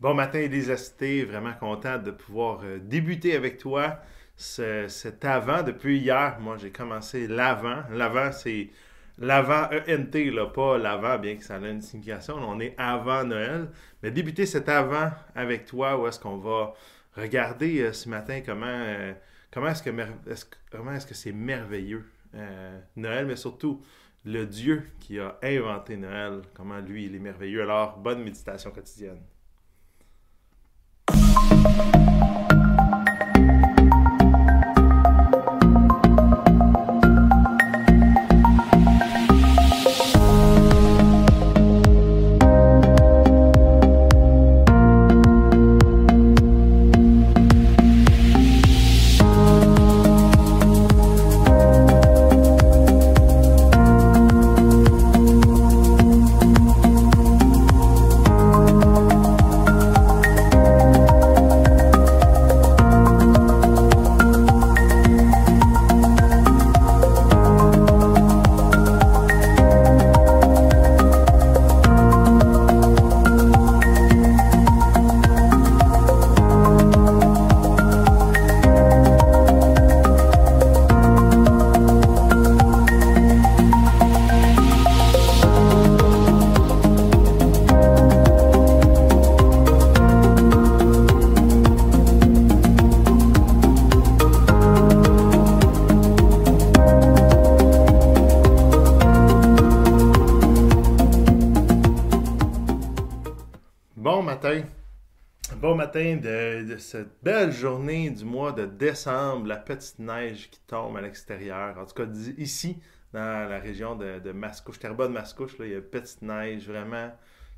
Bon matin, Elisasté. Vraiment content de pouvoir euh, débuter avec toi cet avant. Depuis hier, moi, j'ai commencé l'avant. L'avant, c'est l'avant ENT, là, pas l'avant, bien que ça ait une signification. On est avant Noël. Mais débuter cet avant avec toi, où est-ce qu'on va regarder euh, ce matin comment, euh, comment est-ce que comment est-ce que c'est merveilleux Noël, mais surtout le Dieu qui a inventé Noël, comment lui il est merveilleux. Alors, bonne méditation quotidienne. Bon de, cette belle journée du mois de décembre, la petite neige qui tombe à l'extérieur. En tout cas, ici, dans la région de, de Mascouche, Terrebonne Mascouche, il y a petite neige vraiment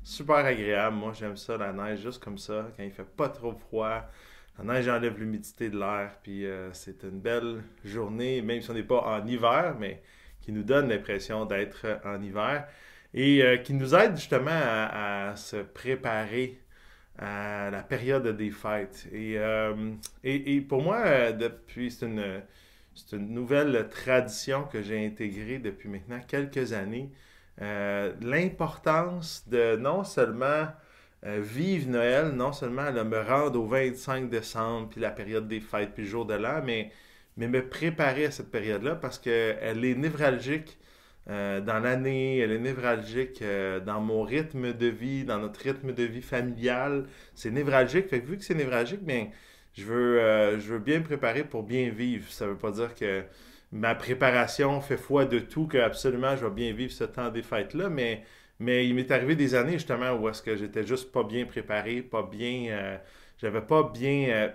super agréable. Moi, j'aime ça, la neige, juste comme ça, quand il fait pas trop froid. La neige enlève l'humidité de l'air, puis euh, c'est une belle journée, même si on n'est pas en hiver, mais qui nous donne l'impression d'être en hiver et euh, qui nous aide justement à se préparer à la période des fêtes. Et, euh, et, pour moi, euh, depuis, c'est une, c'est une nouvelle tradition que j'ai intégrée depuis maintenant quelques années. Euh, l'importance de non seulement vivre Noël, non seulement de me rendre au 25 décembre, puis la période des fêtes, puis le jour de l'an, mais, mais me préparer à cette période-là parce qu'elle est névralgique euh, dans l'année, elle est névralgique euh, dans mon rythme de vie, dans notre rythme de vie familial. C'est névralgique. Fait que vu que c'est névralgique, bien, je veux, euh, je veux bien me préparer pour bien vivre. Ça veut pas dire que ma préparation fait foi de tout, que absolument je vais bien vivre ce temps des fêtes-là, mais, mais il m'est arrivé des années justement où est-ce que j'étais juste pas bien préparé, pas bien. j'avais pas bien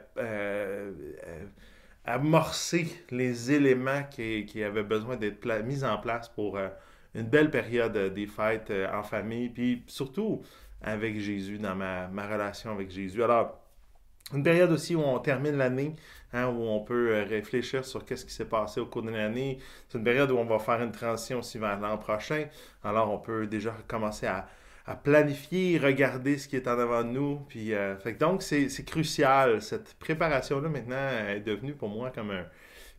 amorcer les éléments qui, avaient besoin d'être mis en place pour euh, une belle période des fêtes euh, en famille, puis surtout avec Jésus, dans ma, relation avec Jésus. Alors, une période aussi où on termine l'année, hein, où on peut euh, réfléchir sur qu'est-ce qui s'est passé au cours de l'année. C'est une période où on va faire une transition aussi vers l'an prochain. Alors, on peut déjà commencer à, à planifier, regarder ce qui est en avant de nous. Puis, euh, donc, c'est crucial. Cette préparation-là, maintenant, est devenue pour moi comme un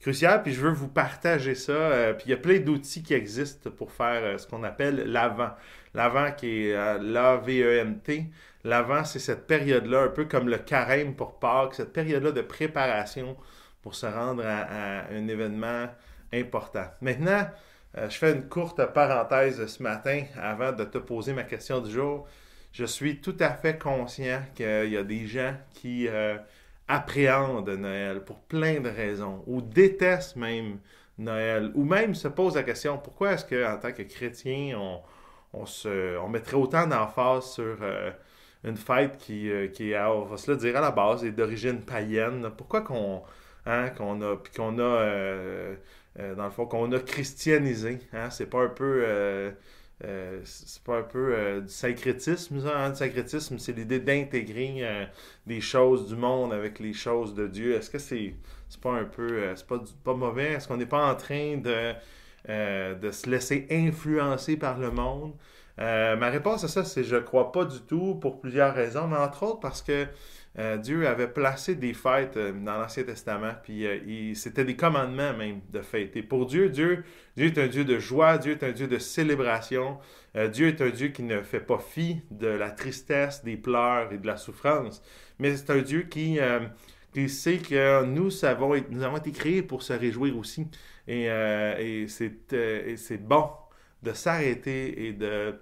crucial. Puis, je veux vous partager ça. Euh, puis, il y a plein d'outils qui existent pour faire euh, ce qu'on appelle l'avant. L'avant qui est l'AVENT. L'avant, c'est cette période-là, un peu comme le carême pour Pâques, cette période-là de préparation pour se rendre à un événement important. Maintenant, euh, je fais une courte parenthèse ce matin avant de te poser ma question du jour. Je suis tout à fait conscient qu'il y a des gens qui euh, appréhendent Noël pour plein de raisons, ou détestent même Noël, ou même se posent la question pourquoi est-ce qu'en tant que chrétien, on, mettrait autant d'emphase sur euh, une fête qui, on va se le dire à la base, est d'origine païenne? Pourquoi qu'on hein, a, dans le fond, qu'on a christianisé. Hein? C'est pas un peu. Euh, euh, c'est pas un peu du syncrétisme, ça. Hein? Le syncrétisme, c'est l'idée d'intégrer des choses du monde avec les choses de Dieu. Est-ce que c'est c'est pas un peu. c'est pas, pas mauvais? Est-ce qu'on n'est pas en train de, de se laisser influencer par le monde? ma réponse à ça, c'est je crois pas du tout pour plusieurs raisons, mais entre autres parce que euh, Dieu avait placé des fêtes euh, dans l'Ancien Testament, puis euh, c'était des commandements même de fêter. Pour Dieu, Dieu, Dieu est un Dieu de joie, Dieu est un Dieu de célébration, Dieu est un Dieu qui ne fait pas fi de la tristesse, des pleurs et de la souffrance, mais c'est un Dieu qui, qui sait que nous, savons, nous avons été créés pour se réjouir aussi. Et, et c'est bon de s'arrêter et de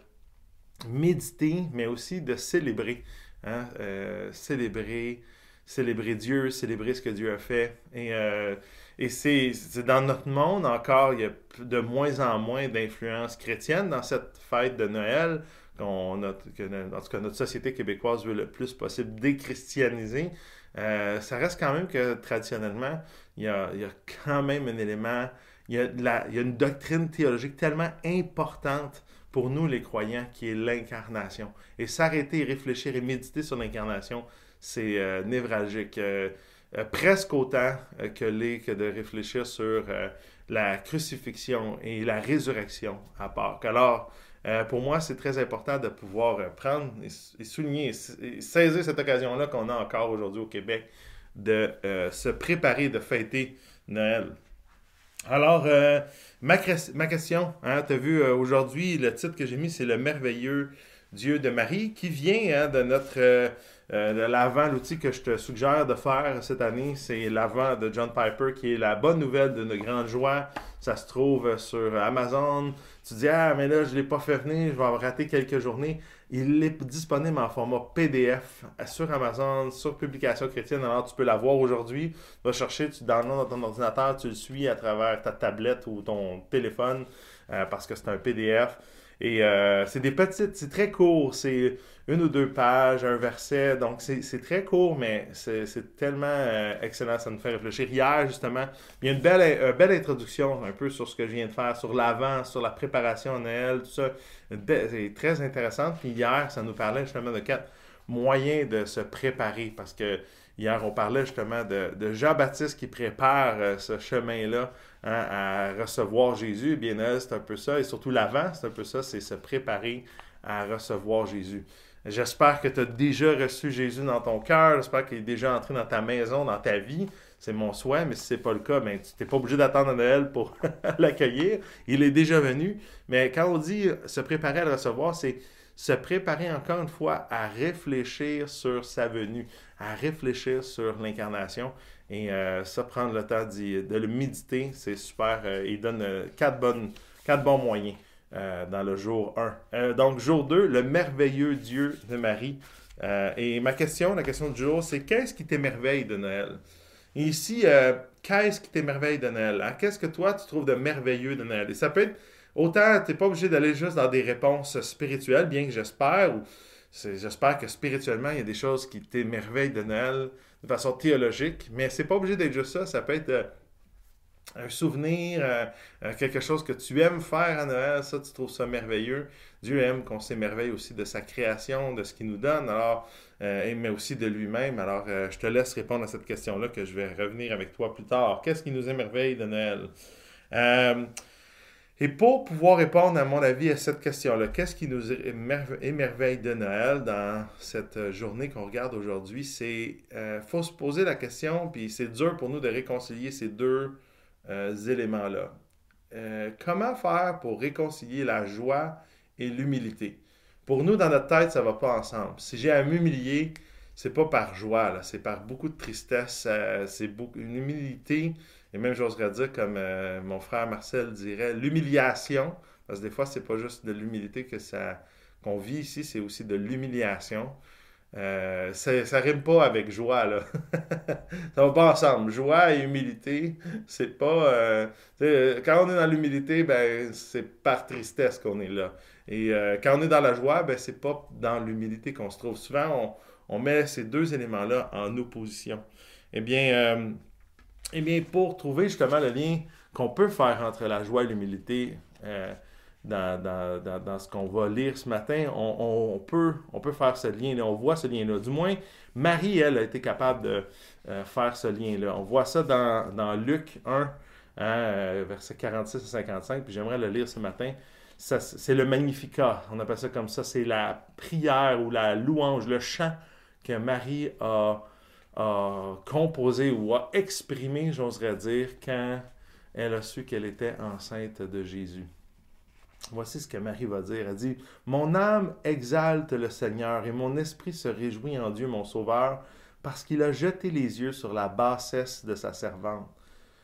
méditer, mais aussi de célébrer. Hein, euh, célébrer, célébrer Dieu, célébrer ce que Dieu a fait. Et, euh, et c'est dans notre monde encore, il y a de moins en moins d'influence chrétienne dans cette fête de Noël. qu'on a, que, en tout cas, notre société québécoise veut le plus possible déchristianiser. Euh, ça reste quand même que traditionnellement, il y a, il y a quand même un élément, il y, a la, il y a une doctrine théologique tellement importante pour nous les croyants, qui est l'incarnation. Et s'arrêter, réfléchir et méditer sur l'incarnation, c'est euh, névralgique. Euh, euh, presque autant que, de réfléchir sur la crucifixion et la résurrection à Pâques. Alors, pour moi, c'est très important de pouvoir prendre et, souligner, et saisir cette occasion-là qu'on a encore aujourd'hui au Québec, de se préparer, de fêter Noël. Alors, Ma, question, hein, tu as vu euh, aujourd'hui, le titre que j'ai mis, c'est Le merveilleux Dieu de Marie, qui vient hein, de notre euh, euh, de l'avant, l'outil que je te suggère de faire cette année, c'est l'avant de John Piper, qui est la bonne nouvelle de notre grande joie. Ça se trouve sur Amazon. Tu dis, ah, mais là, je ne l'ai pas fait venir, je vais avoir raté quelques journées. Il est disponible en format PDF sur Amazon, sur Publication Chrétienne. Alors, tu peux l'avoir aujourd'hui. Tu vas chercher, tu downloads dans ton ordinateur, tu le suis à travers ta tablette ou ton téléphone euh, parce que c'est un PDF. Et euh, c'est des petites, c'est très court, c'est une ou deux pages, un verset, donc c'est très court, mais c'est tellement euh, excellent, ça nous fait réfléchir. Hier, justement, il y a une belle, euh, belle introduction un peu sur ce que je viens de faire, sur l'avant, sur la préparation à Noël, tout ça. C'est très intéressant. Puis hier, ça nous parlait justement de quatre moyens de se préparer, parce que hier, on parlait justement de, Jean-Baptiste qui prépare ce chemin-là Hein, à recevoir Jésus. Bien, c'est un peu ça. Et surtout l'avant, c'est un peu ça, c'est se préparer à recevoir Jésus. J'espère que tu as déjà reçu Jésus dans ton cœur. J'espère qu'il est déjà entré dans ta maison, dans ta vie. C'est mon souhait, mais si ce n'est pas le cas, ben, tu n'es pas obligé d'attendre Noël pour l'accueillir. Il est déjà venu. Mais quand on dit se préparer à le recevoir, c'est se préparer encore une fois à réfléchir sur sa venue, à réfléchir sur l'incarnation. Et euh, ça, prendre le temps de le méditer, c'est super. Euh, il donne euh, quatre, bonnes, quatre bons moyens dans le jour 1. donc, jour 2, le merveilleux Dieu de Marie. et ma question, la question du jour, c'est qu'est-ce qui t'émerveille de Noël? Ici, qu'est-ce qui t'émerveille de Noël? Hein? Qu'est-ce que toi, tu trouves de merveilleux de Noël? Et ça peut être autant, tu n'es pas obligé d'aller juste dans des réponses spirituelles, bien que j'espère, ou j'espère que spirituellement, il y a des choses qui t'émerveillent de Noël de façon théologique, mais c'est pas obligé d'être juste ça. Ça peut être euh, un souvenir, euh, euh, quelque chose que tu aimes faire à Noël, ça, tu trouves ça merveilleux. Dieu aime qu'on s'émerveille aussi de sa création, de ce qu'il nous donne, alors, mais aussi de lui-même. Alors, je te laisse répondre à cette question-là que je vais revenir avec toi plus tard. Qu'est-ce qui nous émerveille de Noël? Et pour pouvoir répondre, à mon avis, à cette question-là, qu'est-ce qui nous émerveille de Noël dans cette journée qu'on regarde aujourd'hui, c'est euh, faut se poser la question, puis c'est dur pour nous de réconcilier ces deux euh, éléments-là. Euh, comment faire pour réconcilier la joie et l'humilité? Pour nous, dans notre tête, ça ne va pas ensemble. Si j'ai à m'humilier, c'est pas par joie, c'est par beaucoup de tristesse, c'est une humilité et même, j'oserais dire, comme euh, mon frère Marcel dirait, l'humiliation. Parce que des fois, c'est pas juste de l'humilité que ça qu'on vit ici, c'est aussi de l'humiliation. Euh, ça, rime pas avec joie, là. ça va pas ensemble. Joie et humilité, c'est pas. Euh, quand on est dans l'humilité, ben, c'est par tristesse qu'on est là. Et quand on est dans la joie, ben, c'est pas dans l'humilité qu'on se trouve. Souvent, on, on, met ces deux éléments-là en opposition. Eh bien, eh bien, pour trouver justement le lien qu'on peut faire entre la joie et l'humilité dans, ce qu'on va lire ce matin, on, peut, faire ce lien-là, on voit ce lien-là. Du moins, Marie, elle, a été capable de euh, faire ce lien-là. On voit ça dans, Luc 1, hein, euh, verset 46 à 55, puis j'aimerais le lire ce matin. c'est le Magnificat. On appelle ça comme ça. C'est la prière ou la louange, le chant que Marie a composé ou a exprimé, j'oserais dire, quand elle a su qu'elle était enceinte de Jésus. Voici ce que Marie va dire. Elle dit, Mon âme exalte le Seigneur et mon esprit se réjouit en Dieu mon Sauveur, parce qu'il a jeté les yeux sur la bassesse de sa servante.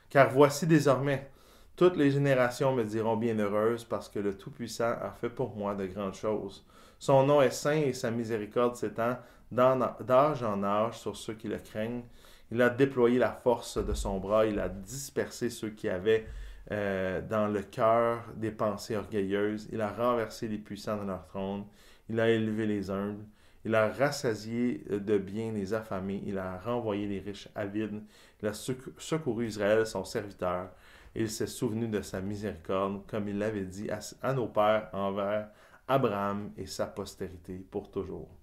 Car voici désormais, toutes les générations me diront bienheureuse, parce que le Tout-Puissant a fait pour moi de grandes choses. Son nom est saint et sa miséricorde s'étend d'âge en âge sur ceux qui le craignent. Il a déployé la force de son bras, il a dispersé ceux qui avaient euh, dans le cœur des pensées orgueilleuses. Il a renversé les puissants de leur trône. Il a élevé les humbles. Il a rassasié de bien les affamés. Il a renvoyé les riches avides. Il a secouru Israël, son serviteur. il s'est souvenu de sa miséricorde, comme il l'avait dit à nos pères envers Abraham et sa postérité pour toujours.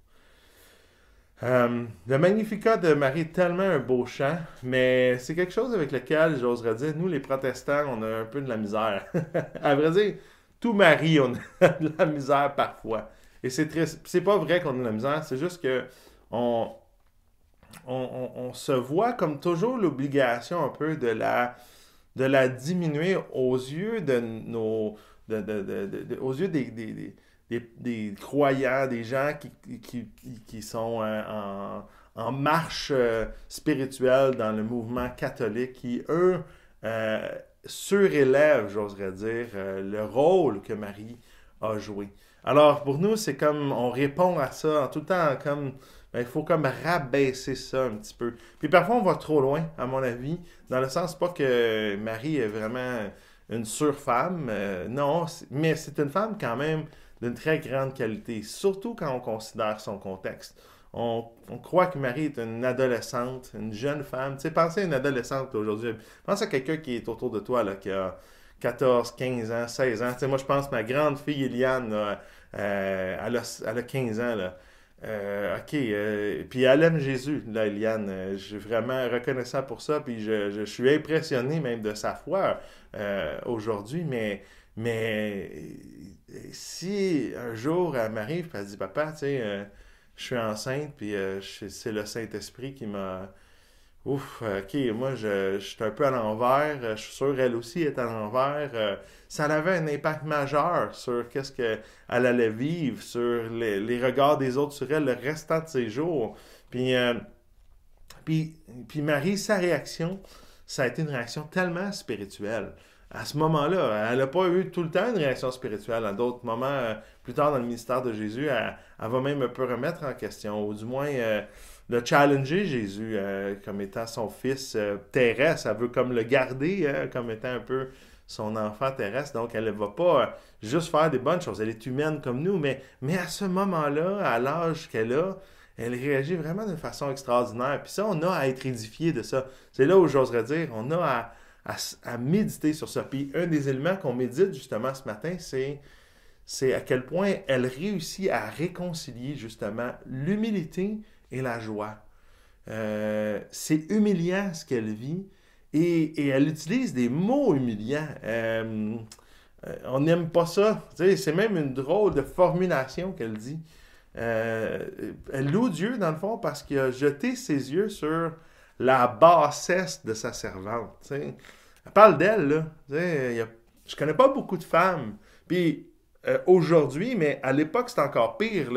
Euh, le Magnificat de Marie est tellement un beau chant, mais c'est quelque chose avec lequel, j'oserais dire, nous les protestants, on a un peu de la misère. à vrai dire, tout Marie, on a de la misère parfois. Et c'est triste. Pas vrai qu'on a de la misère, c'est juste que on, on, se voit comme toujours l'obligation un peu de la, de la diminuer aux yeux de nos. aux yeux des, croyants, des gens qui, qui, sont euh, en, marche euh, spirituelle dans le mouvement catholique, qui, eux, euh, surélèvent, j'oserais dire, le rôle que Marie a joué. Alors, pour nous, c'est comme, on répond à ça en tout temps comme, ben, il faut comme rabaisser ça un petit peu. Puis parfois, on va trop loin, à mon avis, dans le sens pas que Marie est vraiment une surfemme, non, mais c'est une femme quand même d'une très grande qualité, surtout quand on considère son contexte. On, croit que Marie est une adolescente, une jeune femme. Tu sais, pensez à une adolescente aujourd'hui. Pense à quelqu'un qui est autour de toi, là, qui a 14, 15 ans, 16 ans. Tu sais, moi, je pense que ma grande fille Eliane, euh, elle, a, 15 ans. Là. Euh, OK. Euh, puis elle aime Jésus, là, Eliane. je suis vraiment reconnaissant pour ça. Puis je, je, suis impressionné même de sa foi aujourd'hui. Mais, mais si un jour elle m'arrive et elle dit Papa, tu sais, euh, je suis enceinte, puis euh, c'est le Saint-Esprit qui m'a. Ouf, ok, moi je, suis un peu à l'envers, je suis sûr elle aussi est à l'envers. Euh, ça avait un impact majeur sur qu'est-ce qu'elle allait vivre, sur les, regards des autres sur elle le restant de ses jours. Puis, puis, puis Marie, sa réaction, ça a été une réaction tellement spirituelle à ce moment-là. Elle n'a pas eu tout le temps une réaction spirituelle. À d'autres moments, euh, plus tard dans le ministère de Jésus, elle, va même un peu remettre en question, ou du moins euh, le challenger Jésus euh, comme étant son fils terrestre. Elle veut comme le garder comme étant un peu son enfant terrestre. Donc, elle ne va pas juste faire des bonnes choses. Elle est humaine comme nous, mais, mais à ce moment-là, à l'âge qu'elle a, elle réagit vraiment d'une façon extraordinaire. Puis ça, on a à être édifié de ça. C'est là où j'oserais dire, on a à à, méditer sur ça. Puis un des éléments qu'on médite justement ce matin, c'est, c'est à quel point elle réussit à réconcilier justement l'humilité et la joie. Euh, c'est humiliant ce qu'elle vit et, elle utilise des mots humiliants. Euh, euh, on n'aime pas ça. c'est même une drôle de formulation qu'elle dit. elle loue Dieu, dans le fond, parce qu'il a jeté ses yeux sur la bassesse de sa servante. Parle d'elle. Je je connais pas beaucoup de femmes. Puis euh, aujourd'hui, mais à l'époque, c'était encore pire.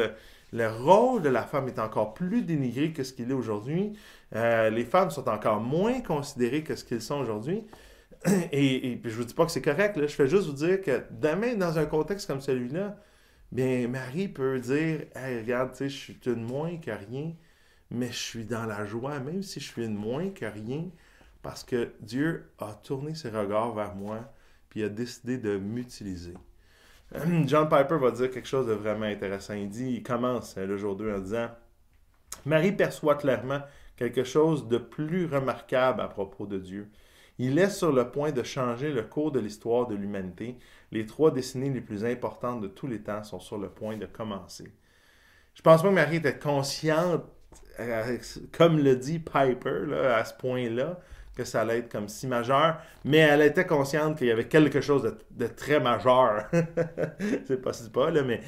Le, rôle de la femme est encore plus dénigré que ce qu'il est aujourd'hui. Euh, les femmes sont encore moins considérées que ce qu'ils sont aujourd'hui. Et, puis je vous dis pas que c'est correct, je fais juste vous dire que demain, dans un contexte comme celui-là, bien, Marie peut dire Hey, regarde, je suis une moins que rien, mais je suis dans la joie, même si je suis une moins que rien, parce que Dieu a tourné ses regards vers moi, puis a décidé de m'utiliser. John Piper va dire quelque chose de vraiment intéressant. Il dit, il commence hein, le jour 2 en disant, Marie perçoit clairement quelque chose de plus remarquable à propos de Dieu. Il est sur le point de changer le cours de l'histoire de l'humanité. Les trois décennies les plus importantes de tous les temps sont sur le point de commencer. Je pense pas que Marie était consciente, euh, comme le dit Piper, à ce point-là, que ça allait être comme si majeur, mais elle était consciente qu'il y avait quelque chose de, très majeur. c'est pas pas, là, mais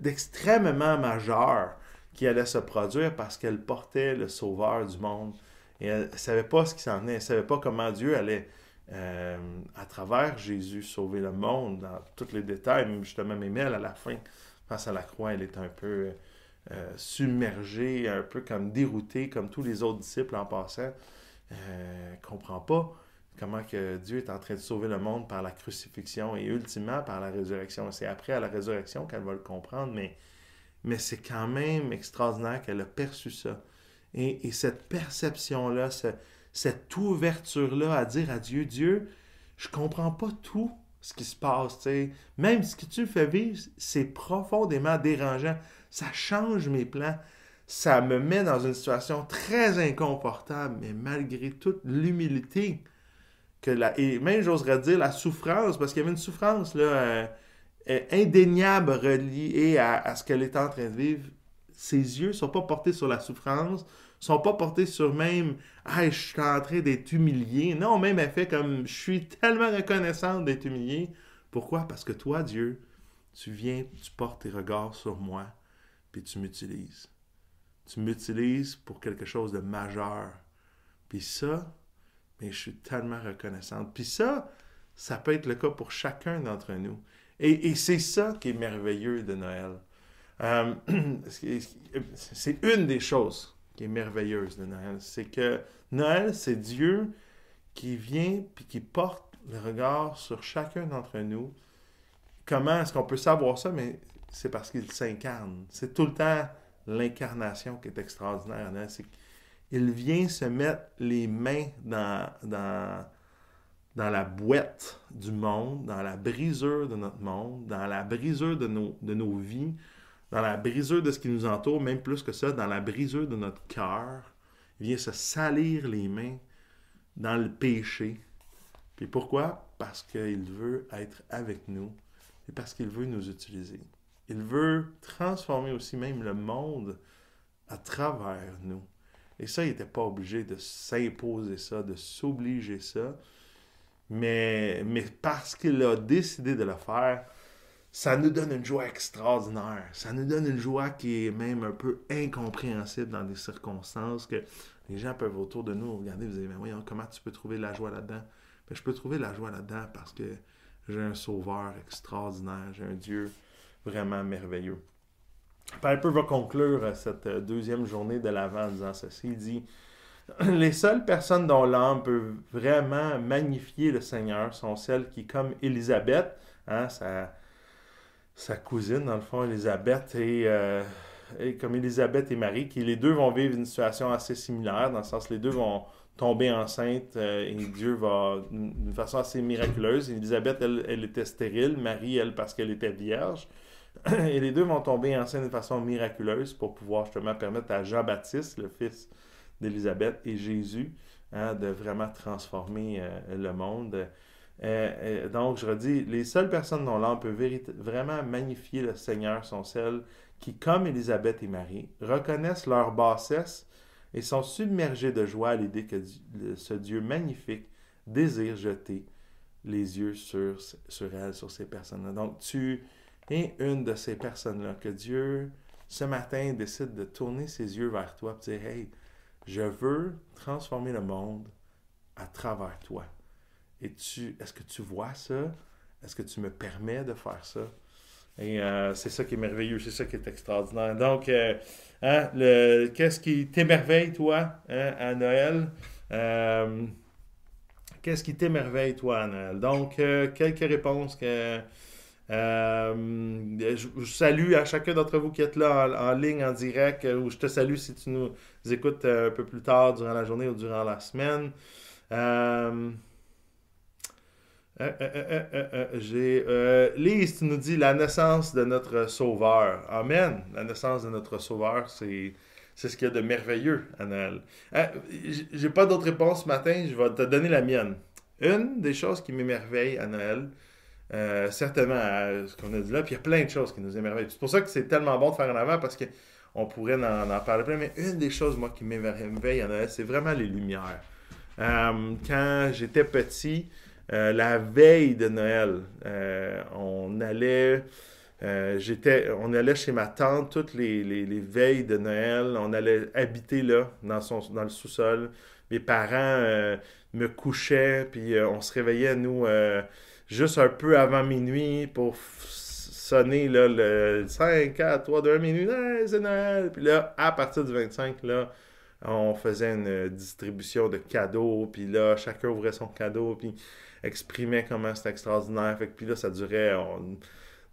d'extrêmement majeur qui allait se produire parce qu'elle portait le sauveur du monde. Et elle ne savait pas ce qui s'en venait. Elle ne savait pas comment Dieu allait, euh, à travers Jésus, sauver le monde dans tous les détails. Justement, même elle, à la fin, face à la croix, elle est un peu euh, submergée, un peu comme déroutée, comme tous les autres disciples en passant. Euh, comprend pas comment que Dieu est en train de sauver le monde par la crucifixion et ultimement par la résurrection. C'est après à la résurrection qu'elle va le comprendre, mais, c'est quand même extraordinaire qu'elle a perçu ça. Et, et cette perception-là, cette ouverture-là à dire à Dieu, Dieu, je comprends pas tout ce qui se passe, même ce que tu fais vivre, c'est profondément dérangeant. Ça change mes plans ça me met dans une situation très inconfortable, mais malgré toute l'humilité et même j'oserais dire la souffrance, parce qu'il y avait une souffrance là, euh, euh, indéniable reliée à, ce qu'elle était en train de vivre. Ses yeux ne sont pas portés sur la souffrance, sont pas portés sur même Ah, je suis en train d'être humilié. Non, même elle fait comme Je suis tellement reconnaissante d'être humilié. Pourquoi? Parce que toi, Dieu, tu viens, tu portes tes regards sur moi, puis tu m'utilises tu m'utilises pour quelque chose de majeur. Puis ça, mais je suis tellement reconnaissante. Puis ça, ça peut être le cas pour chacun d'entre nous. Et, c'est ça qui est merveilleux de Noël. Euh, c'est une des choses qui est merveilleuse de Noël. C'est que Noël, c'est Dieu qui vient puis qui porte le regard sur chacun d'entre nous. Comment est-ce qu'on peut savoir ça? Mais c'est parce qu'il s'incarne. C'est tout le temps l'incarnation qui est extraordinaire. Hein, c'est qu'il vient se mettre les mains dans, dans, dans la boîte du monde, dans la brisure de notre monde, dans la brisure de nos, de nos vies, dans la brisure de ce qui nous entoure, même plus que ça, dans la brisure de notre cœur. Il vient se salir les mains dans le péché. Puis pourquoi? Parce qu'il veut être avec nous et parce qu'il veut nous utiliser. Il veut transformer aussi même le monde à travers nous. Et ça, il n'était pas obligé de s'imposer ça, de s'obliger ça. Mais, mais parce qu'il a décidé de le faire, ça nous donne une joie extraordinaire. Ça nous donne une joie qui est même un peu incompréhensible dans des circonstances que les gens peuvent autour de nous regarder et vous dire, mais voyons, comment tu peux trouver la joie là-dedans? Ben, je peux trouver la joie là-dedans parce que j'ai un sauveur extraordinaire, j'ai un Dieu vraiment merveilleux. Piper va conclure euh, cette euh, deuxième journée de l'Avent en disant ceci. Il dit Les seules personnes dont l'âme peut vraiment magnifier le Seigneur sont celles qui, comme Élisabeth, hein, sa, cousine, dans le fond, Élisabeth, euh, et, comme Élisabeth et Marie, qui les deux vont vivre une situation assez similaire, dans le sens les deux vont tomber enceinte et Dieu va, d'une façon assez miraculeuse. Élisabeth, elle, elle était stérile, Marie, elle, parce qu'elle était vierge. Et les deux vont tomber enceinte de façon miraculeuse pour pouvoir justement permettre à Jean-Baptiste, le fils d'Élisabeth, et Jésus hein, de vraiment transformer euh, le monde. Euh, euh, donc, je redis, les seules personnes dont l'âme peut vraiment magnifier le Seigneur sont celles qui, comme Élisabeth et Marie, reconnaissent leur bassesse et sont submergées de joie à l'idée que ce Dieu magnifique désire jeter les yeux sur, sur elles, sur ces personnes-là. Donc, tu et une de ces personnes-là, que Dieu, ce matin, décide de tourner ses yeux vers toi et dire Hey, je veux transformer le monde à travers toi. Et tu, est-ce que tu vois ça? Est-ce que tu me permets de faire ça? Et euh, c'est ça qui est merveilleux, c'est ça qui est extraordinaire. Donc, euh, hein, le, qu'est-ce qui t'émerveille, toi, hein, à Noël? Euh, qu'est-ce qui t'émerveille, toi, à Noël? Donc, quelques réponses que je, salue à chacun d'entre vous qui êtes là en, ligne, en direct, ou je te salue si tu nous écoutes un peu plus tard durant la journée ou durant la semaine. Euh, j'ai Lise, tu nous dis la naissance de notre Sauveur. Amen. La naissance de notre Sauveur, c'est ce qu'il y a de merveilleux à Noël. J'ai pas d'autre réponse ce matin, je vais te donner la mienne. Une des choses qui m'émerveille à Noël, euh, certainement à ce qu'on a dit là. Puis il y a plein de choses qui nous émerveillent. C'est pour ça que c'est tellement bon de faire en avant parce qu'on pourrait en, parler plein. Mais une des choses, moi, qui m'émerveille en c'est vraiment les lumières. quand j'étais petit, la veille de Noël, on allait euh, j'étais, on allait chez ma tante toutes les, les, veilles de Noël. On allait habiter là, dans, son, dans le sous-sol. Mes parents euh, me couchaient, puis euh, on se réveillait, nous, juste un peu avant minuit pour sonner là, le 5, 4, 3, 2, minuit. c'est Noël! Puis là, à partir du 25, là, on faisait une distribution de cadeaux, puis là, chacun ouvrait son cadeau, puis exprimait comment c'était extraordinaire. Puis là, ça durait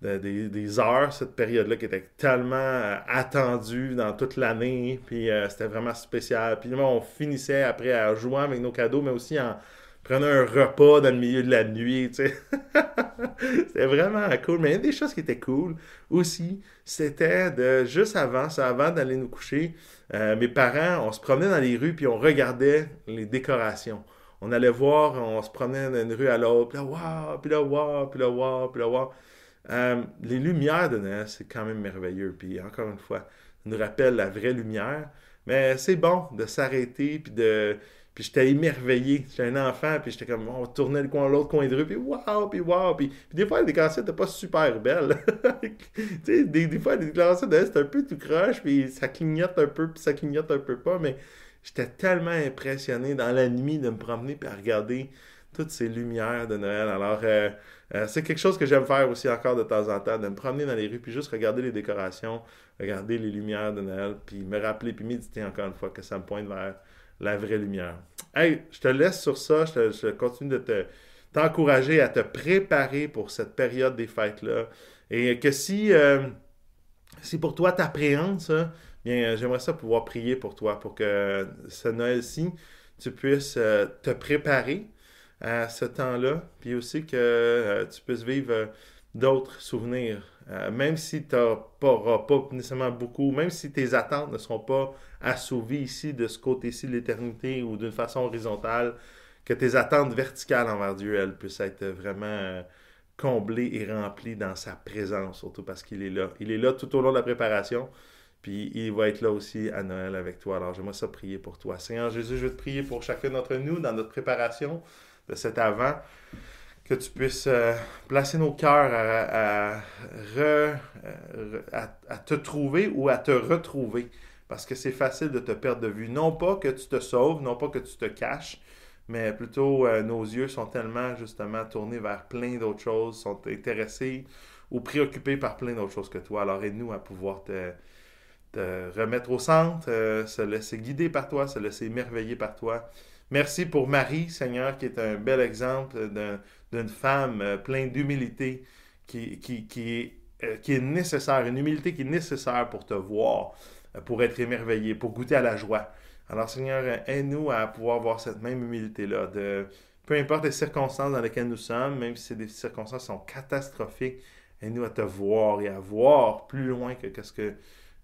des, heures, cette période-là, qui était tellement euh, attendue dans toute l'année. Puis euh, c'était vraiment spécial. Puis on finissait après à jouer avec nos cadeaux, mais aussi en prenant un repas dans le milieu de la nuit, c'était vraiment cool. Mais une des choses qui était cool aussi, c'était de, juste avant, avant d'aller nous coucher, euh, mes parents, on se promenait dans les rues, puis on regardait les décorations on allait voir, on se promenait d'une rue à l'autre, puis là, waouh, puis là, waouh, puis là, waouh, puis là, waouh. Euh, les lumières de Noël, c'est quand même merveilleux. Puis encore une fois, ça nous rappelle la vraie lumière. Mais c'est bon de s'arrêter, puis de... Puis j'étais émerveillé. J'étais un enfant, puis j'étais comme, on tournait le coin, l'autre coin de rue, puis waouh, puis waouh. Puis, des fois, les décorations n'étaient pas super belles. tu sais, des, fois, les décorations de c'était un peu tout croche, puis ça clignote un peu, puis ça clignote un peu pas. Mais j'étais tellement impressionné dans la nuit de me promener, puis à regarder toutes ces lumières de Noël. Alors, euh, euh, c'est quelque chose que j'aime faire aussi encore de temps en temps, de me promener dans les rues, puis juste regarder les décorations, regarder les lumières de Noël, puis me rappeler, puis méditer encore une fois que ça me pointe vers la vraie lumière. Hey, je te laisse sur ça, je, continue de te t'encourager à te préparer pour cette période des fêtes-là. Et que si, euh, pour toi t'appréhendes ça, bien, j'aimerais ça pouvoir prier pour toi, pour que ce Noël-ci, tu puisses te préparer à ce temps-là, puis aussi que euh, tu puisses vivre euh, d'autres souvenirs. Euh, même si tu n'auras pas nécessairement beaucoup, même si tes attentes ne seront pas assouvies ici, de ce côté-ci de l'éternité ou d'une façon horizontale, que tes attentes verticales envers Dieu, elles puissent être vraiment comblées et remplies dans sa présence, surtout parce qu'il est là. Il est là tout au long de la préparation, puis il va être là aussi à Noël avec toi. Alors j'aimerais ça prier pour toi. Seigneur Jésus, je veux te prier pour chacun d'entre nous dans notre préparation de cet avant, que tu puisses euh, placer nos cœurs à, te trouver ou à te retrouver. Parce que c'est facile de te perdre de vue. Non pas que tu te sauves, non pas que tu te caches, mais plutôt euh, nos yeux sont tellement justement tournés vers plein d'autres choses, sont intéressés ou préoccupés par plein d'autres choses que toi. Alors aide-nous à pouvoir te, te remettre au centre, se laisser guider par toi, se laisser émerveiller par toi Merci pour Marie, Seigneur, qui est un bel exemple d'une femme euh, pleine d'humilité, euh, qui est nécessaire, une humilité qui est nécessaire pour te voir, euh, pour être émerveillé, pour goûter à la joie. Alors, Seigneur, aide-nous à pouvoir voir cette même humilité-là, peu importe les circonstances dans lesquelles nous sommes, même si des circonstances sont catastrophiques, aide-nous à te voir et à voir plus loin que ce que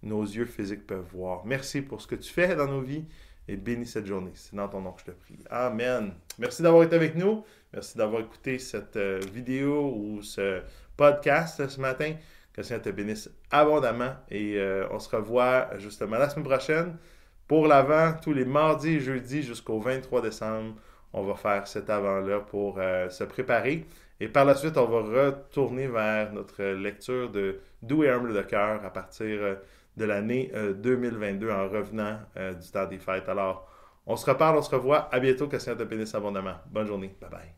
nos yeux physiques peuvent voir. Merci pour ce que tu fais dans nos vies et bénis cette journée. C'est dans ton nom que je te prie. Amen. Merci d'avoir été avec nous. Merci d'avoir écouté cette euh, vidéo ou ce podcast ce matin. Que le Seigneur te bénisse abondamment et euh, on se revoit justement la semaine prochaine pour l'avant, tous les mardis et jeudis jusqu'au 23 décembre. On va faire cet avant-là pour euh, se préparer. Et par la suite, on va retourner vers notre lecture de Doux et humble de cœur à partir de l'année 2022 euh, en revenant euh, du temps des fêtes. Alors, on se reparle, on se revoit. À bientôt. Que le Seigneur te bénisse abondamment. Bonne journée. Bye bye.